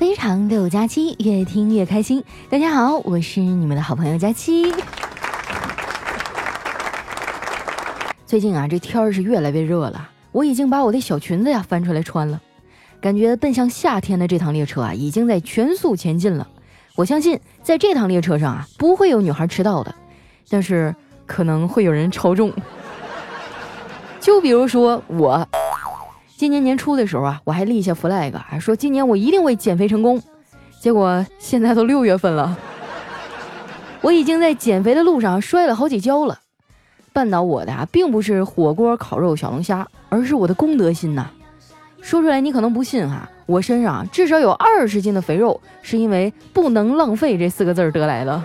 非常六加七，越听越开心。大家好，我是你们的好朋友佳期。最近啊，这天儿是越来越热了，我已经把我的小裙子呀翻出来穿了，感觉奔向夏天的这趟列车啊，已经在全速前进了。我相信，在这趟列车上啊，不会有女孩迟到的，但是可能会有人超重。就比如说我。今年年初的时候啊，我还立下 flag，还说今年我一定会减肥成功。结果现在都六月份了，我已经在减肥的路上摔了好几跤了。绊倒我的啊，并不是火锅、烤肉、小龙虾，而是我的公德心呐。说出来你可能不信哈，我身上至少有二十斤的肥肉，是因为不能浪费这四个字得来的。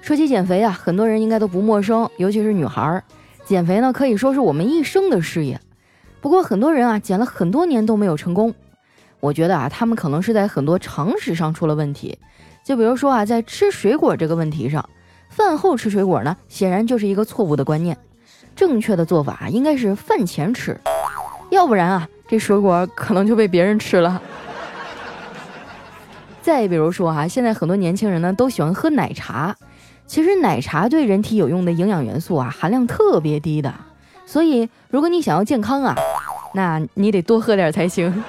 说起减肥啊，很多人应该都不陌生，尤其是女孩儿。减肥呢，可以说是我们一生的事业。不过很多人啊，减了很多年都没有成功。我觉得啊，他们可能是在很多常识上出了问题。就比如说啊，在吃水果这个问题上，饭后吃水果呢，显然就是一个错误的观念。正确的做法应该是饭前吃，要不然啊，这水果可能就被别人吃了。再比如说哈，现在很多年轻人呢，都喜欢喝奶茶。其实奶茶对人体有用的营养元素啊，含量特别低的，所以如果你想要健康啊，那你得多喝点才行。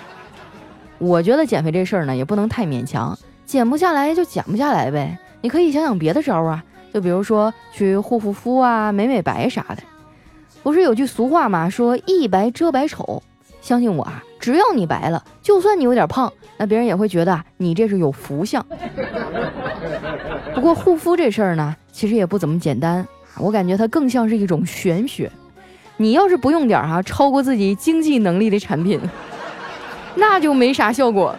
我觉得减肥这事儿呢，也不能太勉强，减不下来就减不下来呗。你可以想想别的招啊，就比如说去护护肤啊、美美白啥的。不是有句俗话吗？说一白遮百丑。相信我啊，只要你白了，就算你有点胖，那别人也会觉得你这是有福相。不过护肤这事儿呢，其实也不怎么简单，我感觉它更像是一种玄学。你要是不用点哈超过自己经济能力的产品，那就没啥效果。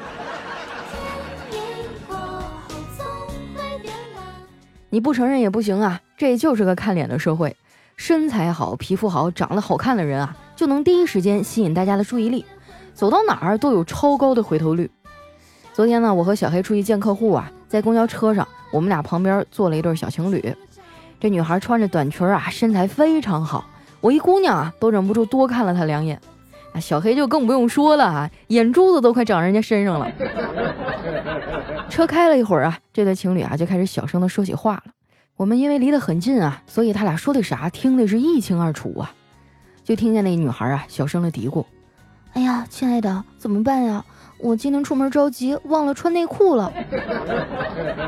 你不承认也不行啊，这就是个看脸的社会，身材好、皮肤好、长得好看的人啊。就能第一时间吸引大家的注意力，走到哪儿都有超高的回头率。昨天呢，我和小黑出去见客户啊，在公交车上，我们俩旁边坐了一对小情侣。这女孩穿着短裙啊，身材非常好，我一姑娘啊，都忍不住多看了她两眼。啊，小黑就更不用说了啊，眼珠子都快长人家身上了。车开了一会儿啊，这对情侣啊就开始小声的说起话了。我们因为离得很近啊，所以他俩说的啥听的是一清二楚啊。就听见那女孩啊小声的嘀咕：“哎呀，亲爱的，怎么办呀？我今天出门着急，忘了穿内裤了。”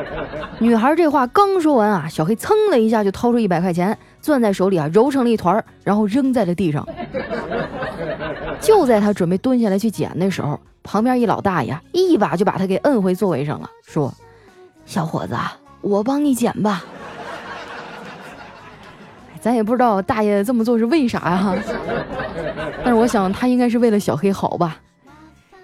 女孩这话刚说完啊，小黑噌的一下就掏出一百块钱，攥在手里啊，揉成了一团，然后扔在了地上。就在他准备蹲下来去捡的时候，旁边一老大爷一把就把他给摁回座位上了，说：“小伙子，我帮你捡吧。”咱也不知道大爷这么做是为啥呀？但是我想他应该是为了小黑好吧。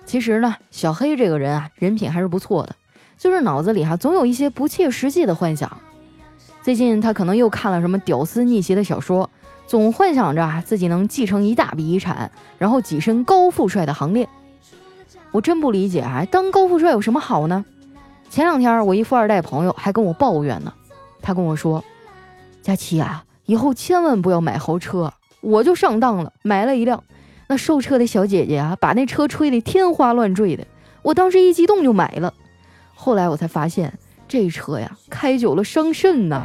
其实呢，小黑这个人啊，人品还是不错的，就是脑子里哈总有一些不切实际的幻想。最近他可能又看了什么屌丝逆袭的小说，总幻想着自己能继承一大笔遗产，然后跻身高富帅的行列。我真不理解啊，当高富帅有什么好呢？前两天我一富二代朋友还跟我抱怨呢，他跟我说：“佳琪啊。”以后千万不要买豪车，我就上当了，买了一辆。那售车的小姐姐啊，把那车吹得天花乱坠的，我当时一激动就买了。后来我才发现，这车呀，开久了伤肾呐。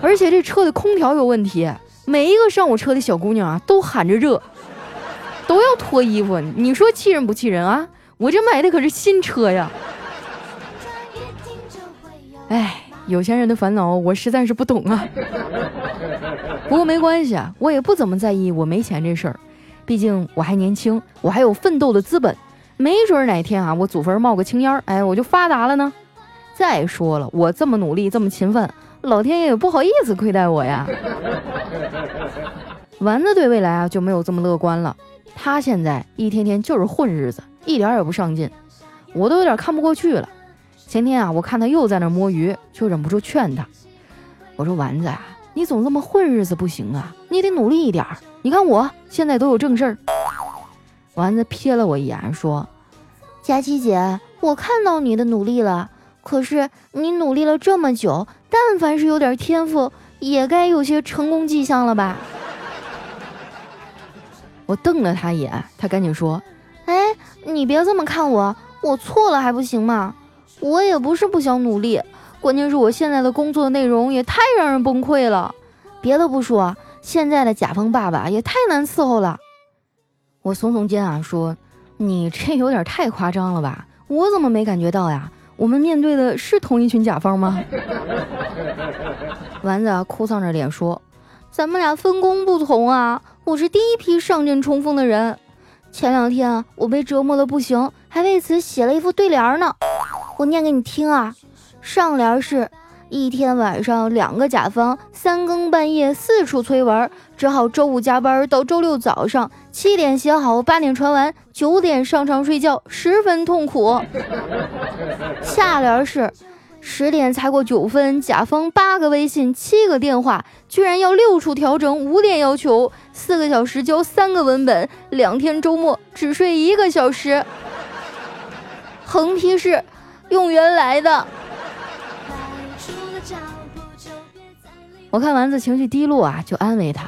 而且这车的空调有问题，每一个上我车的小姑娘啊，都喊着热，都要脱衣服。你说气人不气人啊？我这买的可是新车呀。哎。有钱人的烦恼，我实在是不懂啊。不过没关系啊，我也不怎么在意我没钱这事儿，毕竟我还年轻，我还有奋斗的资本，没准哪天啊，我祖坟冒个青烟，哎，我就发达了呢。再说了，我这么努力，这么勤奋，老天爷也不好意思亏待我呀。丸子对未来啊就没有这么乐观了，他现在一天天就是混日子，一点也不上进，我都有点看不过去了。前天啊，我看他又在那摸鱼，就忍不住劝他。我说：“丸子啊，你总这么混日子不行啊，你得努力一点。你看我现在都有正事儿。”丸子瞥了我一眼，说：“佳琪姐，我看到你的努力了。可是你努力了这么久，但凡是有点天赋，也该有些成功迹象了吧？”我瞪了他一眼，他赶紧说：“哎，你别这么看我，我错了还不行吗？我也不是不想努力，关键是我现在的工作内容也太让人崩溃了。别的不说，现在的甲方爸爸也太难伺候了。”我耸耸肩啊，说：“你这有点太夸张了吧？我怎么没感觉到呀？我们面对的是同一群甲方吗？” 丸子啊，哭丧着脸说。咱们俩分工不同啊！我是第一批上阵冲锋的人。前两天啊，我被折磨的不行，还为此写了一副对联呢。我念给你听啊。上联是：一天晚上两个甲方三更半夜四处催文，只好周五加班到周六早上七点写好，八点传完，九点上床睡觉，十分痛苦。下联是。十点才过九分，甲方八个微信，七个电话，居然要六处调整，五点要求，四个小时交三个文本，两天周末只睡一个小时。横批是用原来的。我看丸子情绪低落啊，就安慰他：“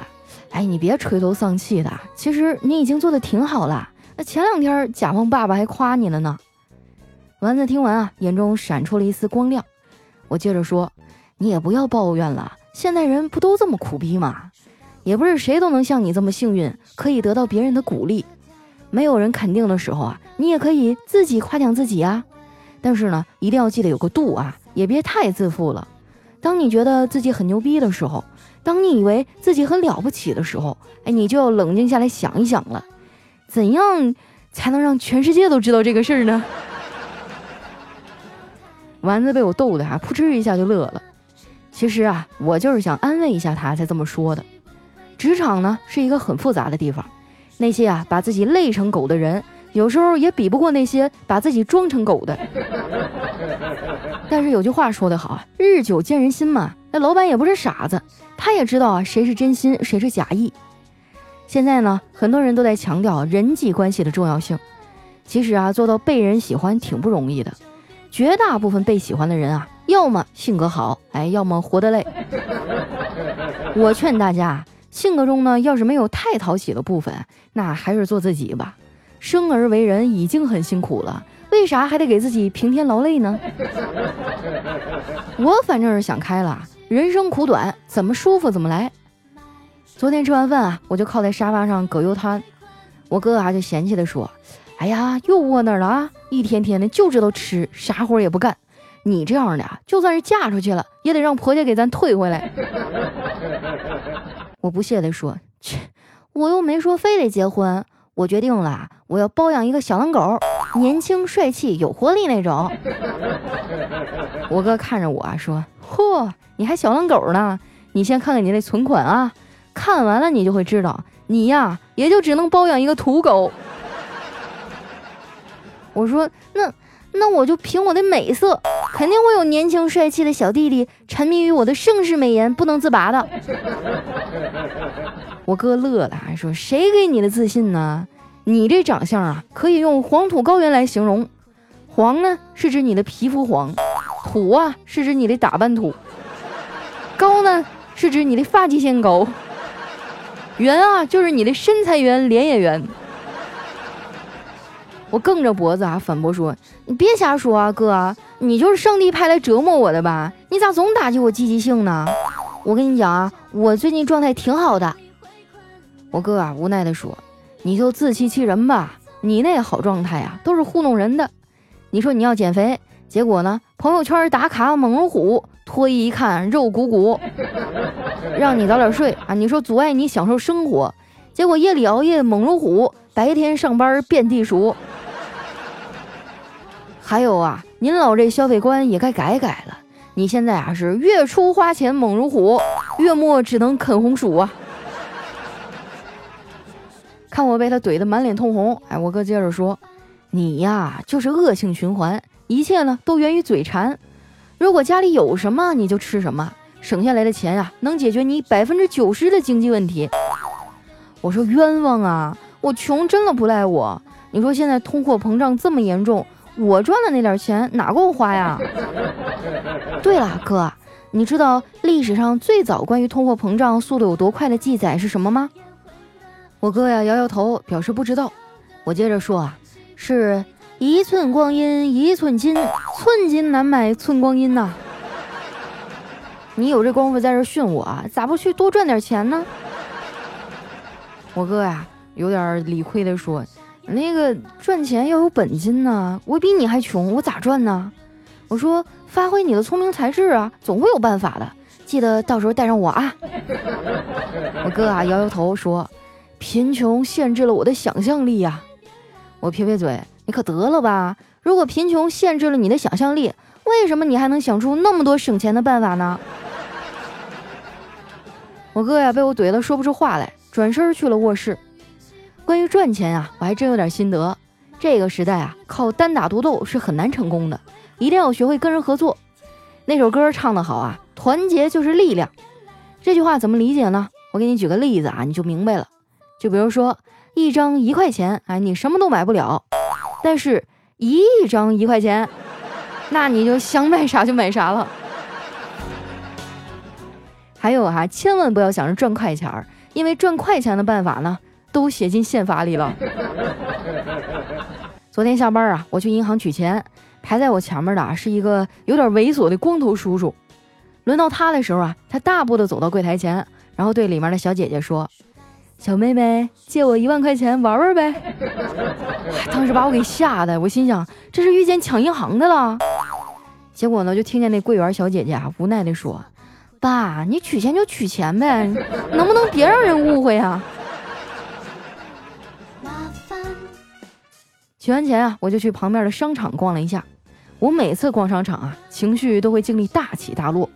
哎，你别垂头丧气的，其实你已经做的挺好了。那前两天甲方爸爸还夸你了呢。”丸子听完啊，眼中闪出了一丝光亮。我接着说：“你也不要抱怨了，现代人不都这么苦逼吗？也不是谁都能像你这么幸运，可以得到别人的鼓励。没有人肯定的时候啊，你也可以自己夸奖自己啊。但是呢，一定要记得有个度啊，也别太自负了。当你觉得自己很牛逼的时候，当你以为自己很了不起的时候，哎，你就要冷静下来想一想了，怎样才能让全世界都知道这个事儿呢？” 丸子被我逗的啊，扑哧一下就乐了。其实啊，我就是想安慰一下他才这么说的。职场呢是一个很复杂的地方，那些啊把自己累成狗的人，有时候也比不过那些把自己装成狗的。但是有句话说得好啊，日久见人心嘛。那老板也不是傻子，他也知道啊谁是真心，谁是假意。现在呢，很多人都在强调人际关系的重要性。其实啊，做到被人喜欢挺不容易的。绝大部分被喜欢的人啊，要么性格好，哎，要么活得累。我劝大家，性格中呢，要是没有太讨喜的部分，那还是做自己吧。生而为人已经很辛苦了，为啥还得给自己平添劳累呢？我反正是想开了，人生苦短，怎么舒服怎么来。昨天吃完饭啊，我就靠在沙发上葛优瘫，我哥啊就嫌弃的说。哎呀，又窝那儿了啊！一天天的就知道吃，啥活也不干。你这样的，就算是嫁出去了，也得让婆家给咱退回来。我不屑的说：“切，我又没说非得结婚。我决定了，我要包养一个小狼狗，年轻帅气有活力那种。”我哥看着我啊，说：“嚯，你还小狼狗呢？你先看看你那存款啊，看完了你就会知道，你呀也就只能包养一个土狗。”我说那那我就凭我的美色，肯定会有年轻帅气的小弟弟沉迷于我的盛世美颜不能自拔的。我哥乐了，还说谁给你的自信呢？你这长相啊，可以用黄土高原来形容。黄呢是指你的皮肤黄，土啊是指你的打扮土，高呢是指你的发际线高，圆啊就是你的身材圆，脸也圆。我梗着脖子啊，反驳说：“你别瞎说啊，哥，你就是上帝派来折磨我的吧？你咋总打击我积极性呢？我跟你讲啊，我最近状态挺好的。”我哥啊，无奈地说：“你就自欺欺人吧，你那好状态啊，都是糊弄人的。你说你要减肥，结果呢，朋友圈打卡猛如虎，脱衣一看肉鼓鼓，让你早点睡啊，你说阻碍你享受生活，结果夜里熬夜猛如虎，白天上班遍地鼠。”还有啊，您老这消费观也该改改了。你现在啊是月初花钱猛如虎，月末只能啃红薯啊！看我被他怼得满脸通红，哎，我哥接着说：“你呀就是恶性循环，一切呢都源于嘴馋。如果家里有什么你就吃什么，省下来的钱呀能解决你百分之九十的经济问题。”我说冤枉啊，我穷真的不赖我。你说现在通货膨胀这么严重。我赚的那点钱哪够花呀？对了，哥，你知道历史上最早关于通货膨胀速度有多快的记载是什么吗？我哥呀摇摇头，表示不知道。我接着说啊，是一寸光阴一寸金，寸金难买寸光阴呐。你有这功夫在这训我，咋不去多赚点钱呢？我哥呀，有点理亏的说：“那个赚钱要有本金呢，我比你还穷，我咋赚呢？”我说：“发挥你的聪明才智啊，总会有办法的。记得到时候带上我啊。”我哥啊摇摇头说：“贫穷限制了我的想象力呀。”我撇撇嘴：“你可得了吧！如果贫穷限制了你的想象力，为什么你还能想出那么多省钱的办法呢？”我哥呀被我怼得说不出话来。转身去了卧室。关于赚钱啊，我还真有点心得。这个时代啊，靠单打独斗是很难成功的，一定要学会跟人合作。那首歌唱得好啊，团结就是力量。这句话怎么理解呢？我给你举个例子啊，你就明白了。就比如说，一张一块钱，哎，你什么都买不了；但是一亿张一块钱，那你就想买啥就买啥了。还有哈，千万不要想着赚快钱儿。因为赚快钱的办法呢，都写进宪法里了。昨天下班啊，我去银行取钱，排在我前面的是一个有点猥琐的光头叔叔。轮到他的时候啊，他大步的走到柜台前，然后对里面的小姐姐说：“小妹妹，借我一万块钱玩玩呗。”当时把我给吓的，我心想这是遇见抢银行的了。结果呢，就听见那柜员小姐姐啊无奈的说。爸，你取钱就取钱呗，能不能别让人误会啊？取完钱啊，我就去旁边的商场逛了一下。我每次逛商场啊，情绪都会经历大起大落。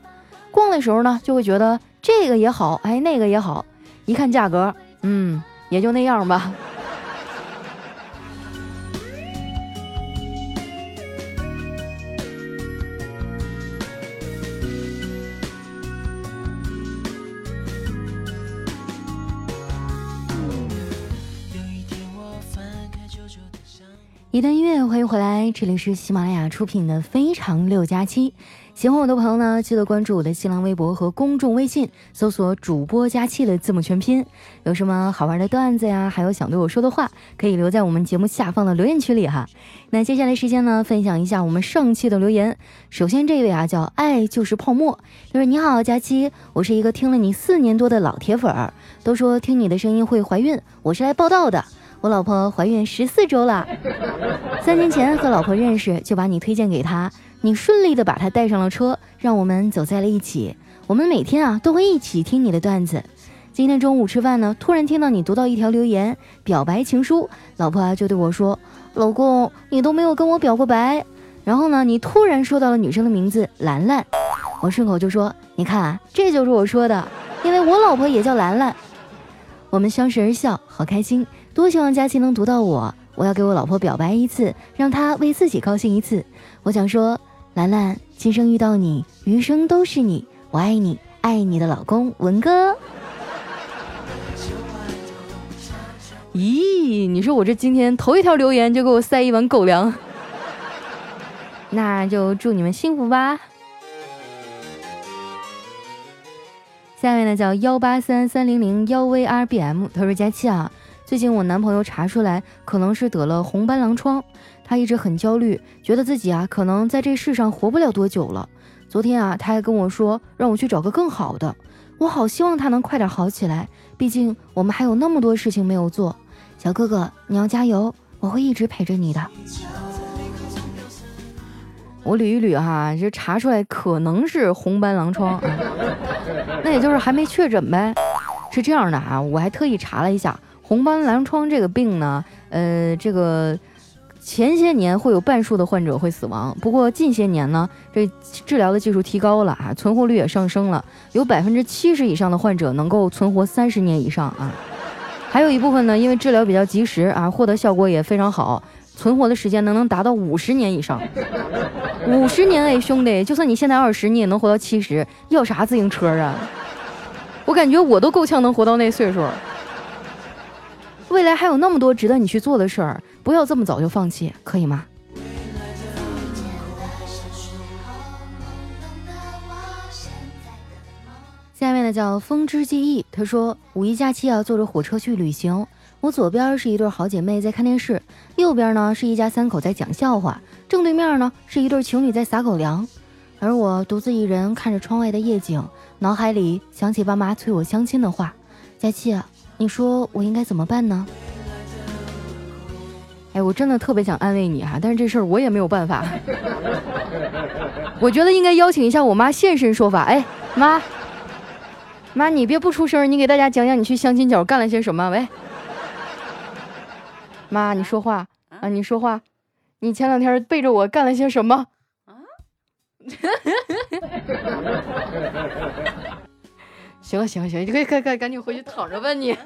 逛的时候呢，就会觉得这个也好，哎，那个也好。一看价格，嗯，也就那样吧。一段音乐，欢迎回来，这里是喜马拉雅出品的《非常六加七》。喜欢我的朋友呢，记得关注我的新浪微博和公众微信，搜索“主播加七”的字母全拼。有什么好玩的段子呀，还有想对我说的话，可以留在我们节目下方的留言区里哈。那接下来时间呢，分享一下我们上期的留言。首先这位啊，叫爱就是泡沫，他说：“你好，佳期，我是一个听了你四年多的老铁粉儿，都说听你的声音会怀孕，我是来报道的。”我老婆怀孕十四周了，三年前和老婆认识，就把你推荐给她，你顺利的把她带上了车，让我们走在了一起。我们每天啊都会一起听你的段子。今天中午吃饭呢，突然听到你读到一条留言，表白情书，老婆就对我说：“老公，你都没有跟我表过白。”然后呢，你突然说到了女生的名字兰兰，我顺口就说：“你看啊，这就是我说的，因为我老婆也叫兰兰。”我们相视而笑，好开心。多希望佳琪能读到我，我要给我老婆表白一次，让她为自己高兴一次。我想说，兰兰，今生遇到你，余生都是你，我爱你，爱你的老公文哥。咦，你说我这今天头一条留言就给我塞一碗狗粮，那就祝你们幸福吧。下面呢叫幺八三三零零幺 VRBM，他说佳期啊。最近我男朋友查出来可能是得了红斑狼疮，他一直很焦虑，觉得自己啊可能在这世上活不了多久了。昨天啊他还跟我说让我去找个更好的，我好希望他能快点好起来，毕竟我们还有那么多事情没有做。小哥哥你要加油，我会一直陪着你的。我捋一捋哈，就查出来可能是红斑狼疮，那也就是还没确诊呗。是这样的啊，我还特意查了一下。红斑狼疮这个病呢，呃，这个前些年会有半数的患者会死亡，不过近些年呢，这治疗的技术提高了啊，存活率也上升了，有百分之七十以上的患者能够存活三十年以上啊，还有一部分呢，因为治疗比较及时啊，获得效果也非常好，存活的时间能能达到五十年以上，五十年哎，兄弟，就算你现在二十，你也能活到七十，要啥自行车啊？我感觉我都够呛能活到那岁数。未来还有那么多值得你去做的事儿，不要这么早就放弃，可以吗？下面呢叫风之记忆，他说五一假期啊，坐着火车去旅行，我左边是一对好姐妹在看电视，右边呢是一家三口在讲笑话，正对面呢是一对情侣在撒狗粮，而我独自一人看着窗外的夜景，脑海里想起爸妈催我相亲的话。佳期，你说我应该怎么办呢？哎，我真的特别想安慰你哈，但是这事儿我也没有办法。我觉得应该邀请一下我妈现身说法。哎，妈，妈，你别不出声，你给大家讲讲你去相亲角干了些什么？喂。妈，你说话啊！你说话，你前两天背着我干了些什么？啊！行了行了行了，你可以赶赶赶紧回去躺着吧你。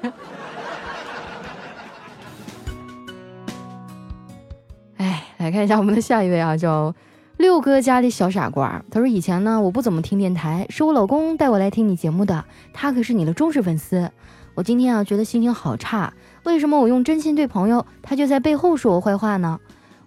哎，来看一下我们的下一位啊，叫六哥家的小傻瓜。他说以前呢，我不怎么听电台，是我老公带我来听你节目的，他可是你的忠实粉丝。我今天啊，觉得心情好差。为什么我用真心对朋友，他就在背后说我坏话呢？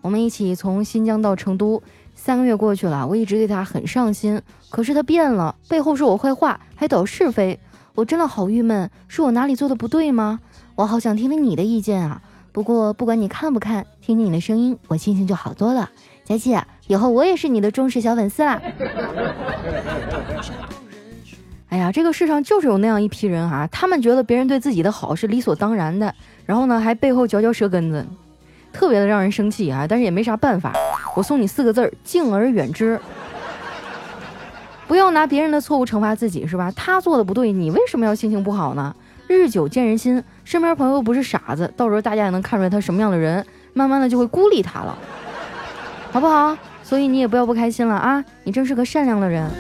我们一起从新疆到成都，三个月过去了，我一直对他很上心，可是他变了，背后说我坏话，还捣是非，我真的好郁闷，是我哪里做的不对吗？我好想听听你的意见啊！不过不管你看不看，听听你的声音，我心情就好多了。佳琪，以后我也是你的忠实小粉丝啦。哎呀，这个世上就是有那样一批人啊，他们觉得别人对自己的好是理所当然的，然后呢还背后嚼嚼舌根子，特别的让人生气啊！但是也没啥办法，我送你四个字儿：敬而远之。不要拿别人的错误惩罚自己，是吧？他做的不对，你为什么要心情不好呢？日久见人心，身边朋友不是傻子，到时候大家也能看出来他什么样的人，慢慢的就会孤立他了，好不好？所以你也不要不开心了啊！你真是个善良的人。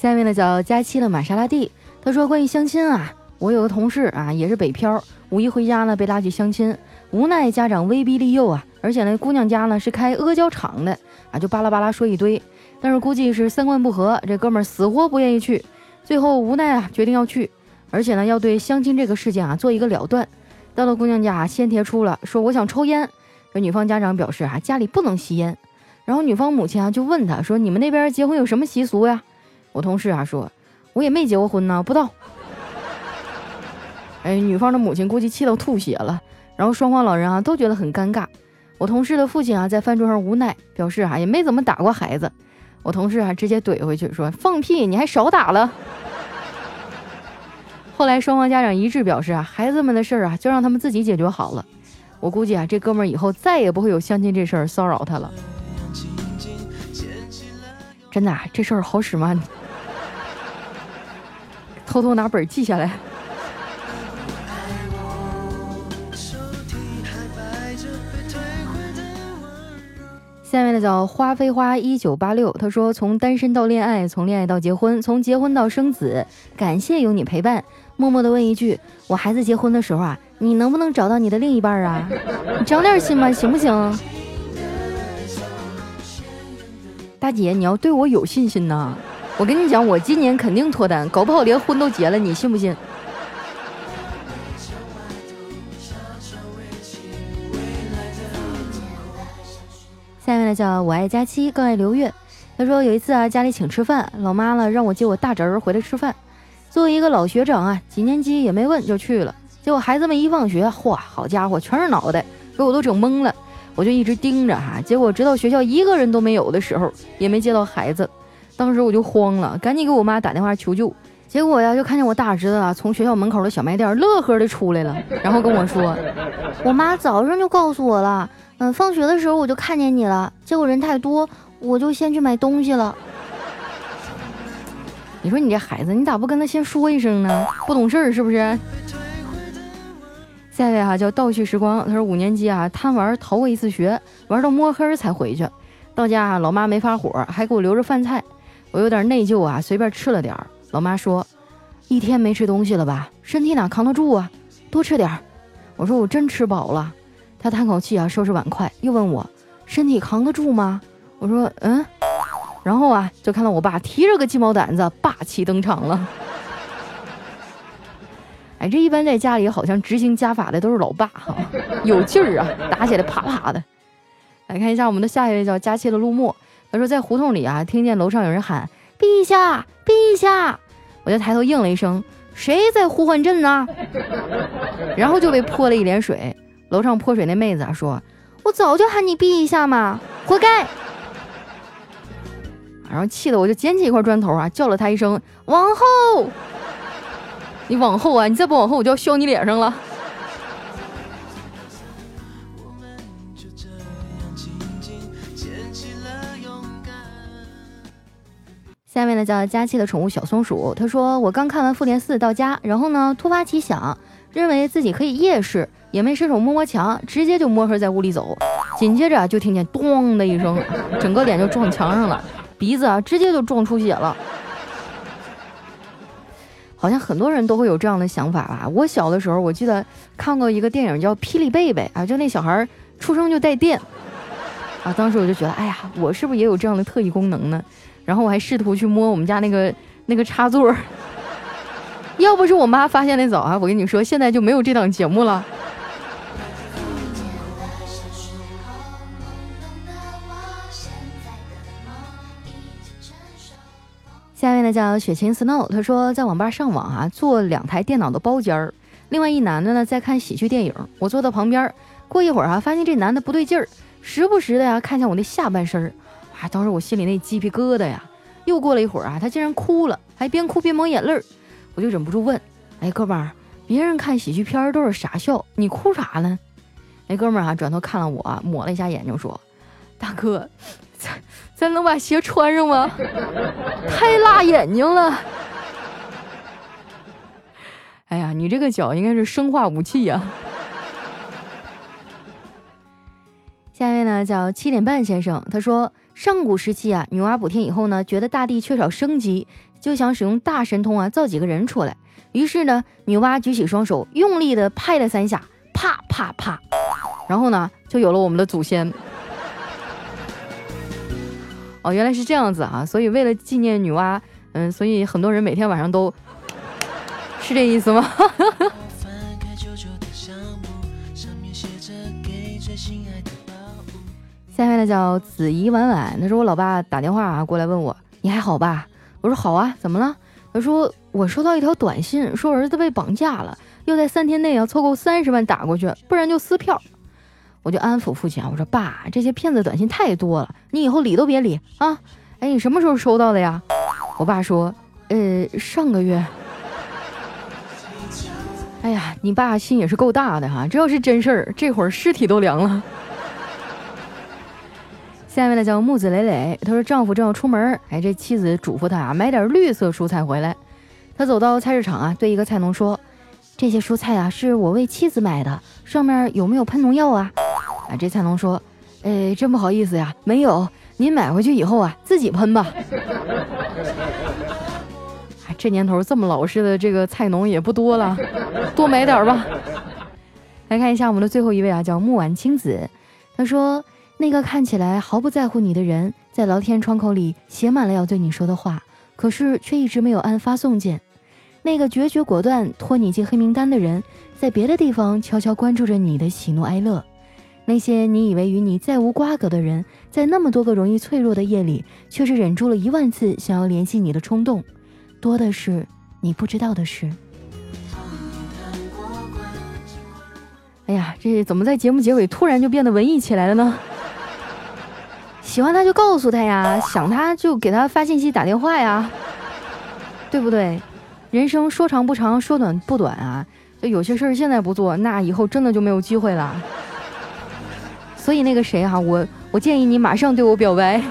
下面呢叫佳期的玛莎拉蒂，他说关于相亲啊，我有个同事啊也是北漂，五一回家呢被拉去相亲，无奈家长威逼利诱啊，而且呢姑娘家呢是开阿胶厂的啊，就巴拉巴拉说一堆，但是估计是三观不合，这哥们儿死活不愿意去，最后无奈啊决定要去，而且呢要对相亲这个事件啊做一个了断。到了姑娘家，先贴出了说我想抽烟，这女方家长表示啊家里不能吸烟，然后女方母亲啊就问他说你们那边结婚有什么习俗呀？我同事啊说，我也没结过婚呢，不知道。哎，女方的母亲估计气到吐血了，然后双方老人啊都觉得很尴尬。我同事的父亲啊在饭桌上无奈表示啊也没怎么打过孩子。我同事啊直接怼回去说放屁，你还少打了。后来双方家长一致表示啊孩子们的事儿啊就让他们自己解决好了。我估计啊这哥们儿以后再也不会有相亲这事儿骚扰他了。真的，这事儿好使吗？偷偷拿本记下来。下面的叫花非花一九八六，他说从单身到恋爱，从恋爱到结婚，从结婚到生子，感谢有你陪伴。默默的问一句，我孩子结婚的时候啊，你能不能找到你的另一半啊？你长点心吧，行不行？大姐，你要对我有信心呐！我跟你讲，我今年肯定脱单，搞不好连婚都结了，你信不信？下面呢，叫我爱佳期，更爱刘月。他说有一次啊，家里请吃饭，老妈呢让我接我大侄儿回来吃饭。作为一个老学长啊，几年级也没问就去了。结果孩子们一放学，嚯，好家伙，全是脑袋，给我都整懵了。我就一直盯着哈，结果直到学校一个人都没有的时候，也没接到孩子。当时我就慌了，赶紧给我妈打电话求救。结果呀，就看见我大侄子啊从学校门口的小卖店乐呵的出来了，然后跟我说：“我妈早上就告诉我了，嗯，放学的时候我就看见你了。结果人太多，我就先去买东西了。”你说你这孩子，你咋不跟他先说一声呢？不懂事儿是不是？下一位哈叫倒叙时光，他说五年级啊贪玩逃过一次学，玩到摸黑才回去。到家老妈没发火，还给我留着饭菜，我有点内疚啊，随便吃了点儿。老妈说，一天没吃东西了吧，身体哪扛得住啊？多吃点儿。我说我真吃饱了。他叹口气啊，收拾碗筷，又问我身体扛得住吗？我说嗯。然后啊，就看到我爸提着个鸡毛掸子霸气登场了。哎，这一般在家里好像执行家法的都是老爸哈，有劲儿啊，打起来啪啪的。来看一下我们的下一位叫佳期的陆墨，他说在胡同里啊，听见楼上有人喊“陛下，陛下”，我就抬头应了一声：“谁在呼唤朕呢？” 然后就被泼了一脸水。楼上泼水那妹子啊说：“我早就喊你陛下嘛，活该。”然后气得我就捡起一块砖头啊，叫了他一声“往后”。你往后啊，你再不往后，我就要削你脸上了。下面呢叫佳期的宠物小松鼠，他说我刚看完复联四到家，然后呢突发奇想，认为自己可以夜视，也没伸手摸摸墙，直接就摸黑在屋里走，紧接着就听见咚的一声，整个脸就撞墙上了，鼻子啊直接就撞出血了。好像很多人都会有这样的想法吧。我小的时候，我记得看过一个电影叫《霹雳贝贝》啊，就那小孩出生就带电啊。当时我就觉得，哎呀，我是不是也有这样的特异功能呢？然后我还试图去摸我们家那个那个插座，要不是我妈发现的早啊，我跟你说，现在就没有这档节目了。下面呢叫雪晴 Snow，他说在网吧上网啊，坐两台电脑的包间儿，另外一男的呢在看喜剧电影，我坐到旁边。过一会儿啊，发现这男的不对劲儿，时不时的呀看向我的下半身儿，啊，当时我心里那鸡皮疙瘩呀。又过了一会儿啊，他竟然哭了，还边哭边抹眼泪儿，我就忍不住问：“哎，哥们儿，别人看喜剧片都是傻笑，你哭啥呢？”那哥们儿啊转头看了我，抹了一下眼睛说：“大哥。”咱咱能把鞋穿上吗？太辣眼睛了！哎呀，你这个脚应该是生化武器呀！下一位呢叫七点半先生，他说上古时期啊，女娲补天以后呢，觉得大地缺少生机，就想使用大神通啊，造几个人出来。于是呢，女娲举起双手，用力的拍了三下，啪啪啪，然后呢，就有了我们的祖先。哦，原来是这样子啊！所以为了纪念女娲，嗯，所以很多人每天晚上都 是这意思吗？下面的叫子怡婉婉，他说我老爸打电话啊过来问我你还好吧？我说好啊，怎么了？他说我收到一条短信，说儿子被绑架了，要在三天内要凑够三十万打过去，不然就撕票。我就安抚父亲啊，我说爸，这些骗子短信太多了，你以后理都别理啊！哎，你什么时候收到的呀？我爸说，呃，上个月。哎呀，你爸心也是够大的哈，这要是真事儿，这会儿尸体都凉了。下面呢叫木子磊磊，他说丈夫正要出门，哎，这妻子嘱咐他啊，买点绿色蔬菜回来。他走到菜市场啊，对一个菜农说：“这些蔬菜啊，是我为妻子买的，上面有没有喷农药啊？”啊，这菜农说：“哎，真不好意思呀，没有。您买回去以后啊，自己喷吧。”这年头这么老实的这个菜农也不多了，多买点吧。来看一下我们的最后一位啊，叫木婉青子。他说：“那个看起来毫不在乎你的人，在聊天窗口里写满了要对你说的话，可是却一直没有按发送键。那个决绝果断拖你进黑名单的人，在别的地方悄悄关注着你的喜怒哀乐。”那些你以为与你再无瓜葛的人，在那么多个容易脆弱的夜里，却是忍住了一万次想要联系你的冲动，多的是你不知道的事。哎呀，这怎么在节目结尾突然就变得文艺起来了呢？喜欢他就告诉他呀，想他就给他发信息打电话呀，对不对？人生说长不长，说短不短啊！就有些事儿现在不做，那以后真的就没有机会了。所以那个谁哈，我我建议你马上对我表白。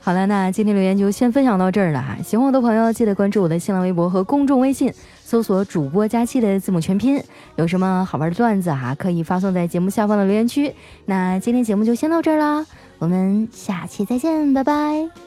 好了，那今天留言就先分享到这儿了哈。喜欢我的朋友记得关注我的新浪微博和公众微信，搜索“主播佳期”的字母全拼。有什么好玩的段子哈，可以发送在节目下方的留言区。那今天节目就先到这儿啦，我们下期再见，拜拜。